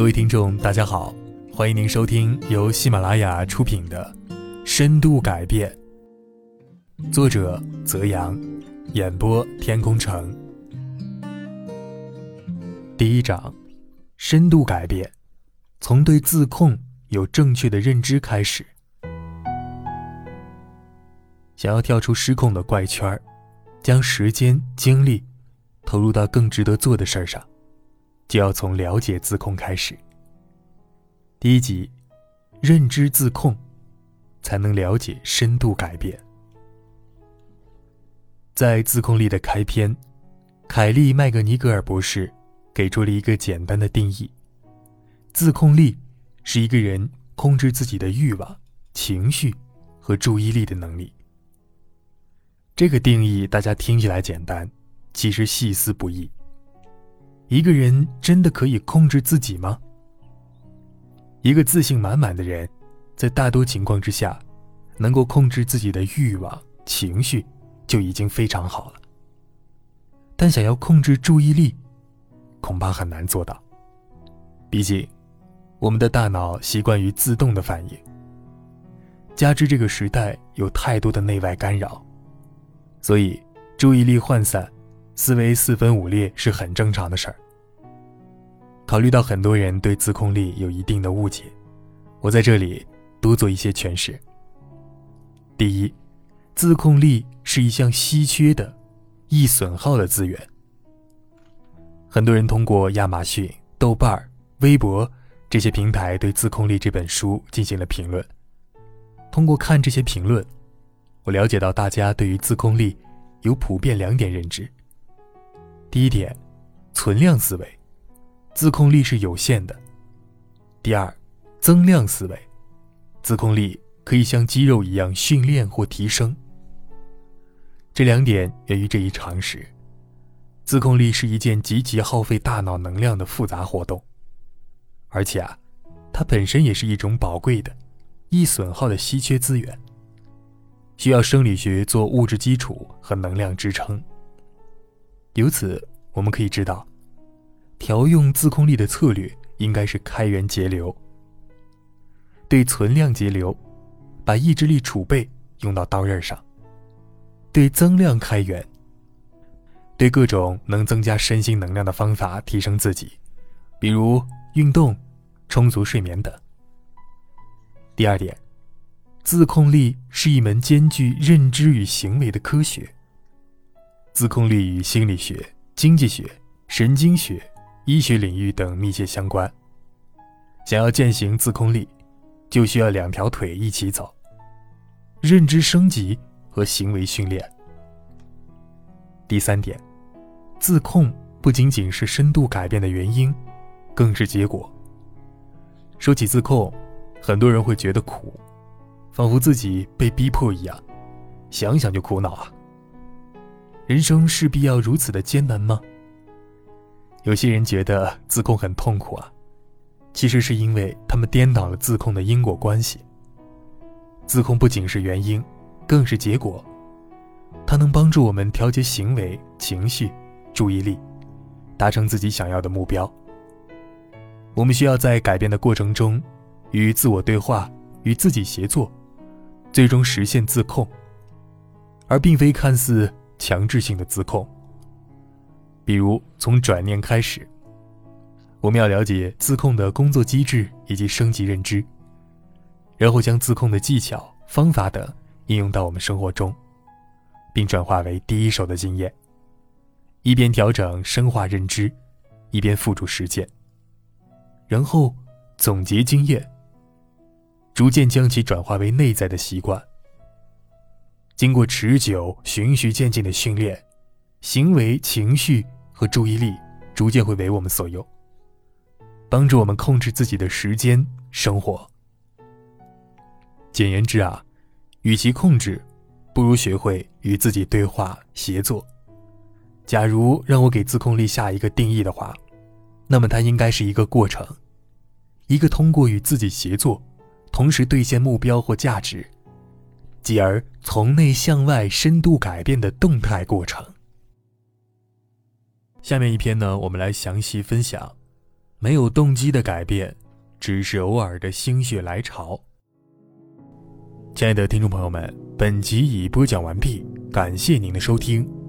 各位听众，大家好，欢迎您收听由喜马拉雅出品的《深度改变》，作者泽阳，演播天空城。第一章：深度改变，从对自控有正确的认知开始。想要跳出失控的怪圈儿，将时间精力投入到更值得做的事儿上。就要从了解自控开始。第一集，认知自控，才能了解深度改变。在自控力的开篇，凯利麦格尼格尔博士给出了一个简单的定义：自控力是一个人控制自己的欲望、情绪和注意力的能力。这个定义大家听起来简单，其实细思不易。一个人真的可以控制自己吗？一个自信满满的人，在大多情况之下，能够控制自己的欲望、情绪，就已经非常好了。但想要控制注意力，恐怕很难做到。毕竟，我们的大脑习惯于自动的反应，加之这个时代有太多的内外干扰，所以注意力涣散。思维四分五裂是很正常的事儿。考虑到很多人对自控力有一定的误解，我在这里多做一些诠释。第一，自控力是一项稀缺的、易损耗的资源。很多人通过亚马逊、豆瓣、微博这些平台对《自控力》这本书进行了评论。通过看这些评论，我了解到大家对于自控力有普遍两点认知。第一点，存量思维，自控力是有限的。第二，增量思维，自控力可以像肌肉一样训练或提升。这两点源于这一常识：自控力是一件极其耗费大脑能量的复杂活动，而且啊，它本身也是一种宝贵的、易损耗的稀缺资源，需要生理学做物质基础和能量支撑。由此，我们可以知道，调用自控力的策略应该是开源节流，对存量节流，把意志力储备用到刀刃上；对增量开源，对各种能增加身心能量的方法提升自己，比如运动、充足睡眠等。第二点，自控力是一门兼具认知与行为的科学。自控力与心理学、经济学、神经学、医学领域等密切相关。想要践行自控力，就需要两条腿一起走：认知升级和行为训练。第三点，自控不仅仅是深度改变的原因，更是结果。说起自控，很多人会觉得苦，仿佛自己被逼迫一样，想想就苦恼啊。人生势必要如此的艰难吗？有些人觉得自控很痛苦啊，其实是因为他们颠倒了自控的因果关系。自控不仅是原因，更是结果。它能帮助我们调节行为、情绪、注意力，达成自己想要的目标。我们需要在改变的过程中，与自我对话，与自己协作，最终实现自控，而并非看似。强制性的自控，比如从转念开始，我们要了解自控的工作机制以及升级认知，然后将自控的技巧、方法等应用到我们生活中，并转化为第一手的经验，一边调整深化认知，一边付诸实践，然后总结经验，逐渐将其转化为内在的习惯。经过持久、循序渐进的训练，行为、情绪和注意力逐渐会为我们所用，帮助我们控制自己的时间、生活。简言之啊，与其控制，不如学会与自己对话、协作。假如让我给自控力下一个定义的话，那么它应该是一个过程，一个通过与自己协作，同时兑现目标或价值。继而从内向外深度改变的动态过程。下面一篇呢，我们来详细分享没有动机的改变，只是偶尔的心血来潮。亲爱的听众朋友们，本集已播讲完毕，感谢您的收听。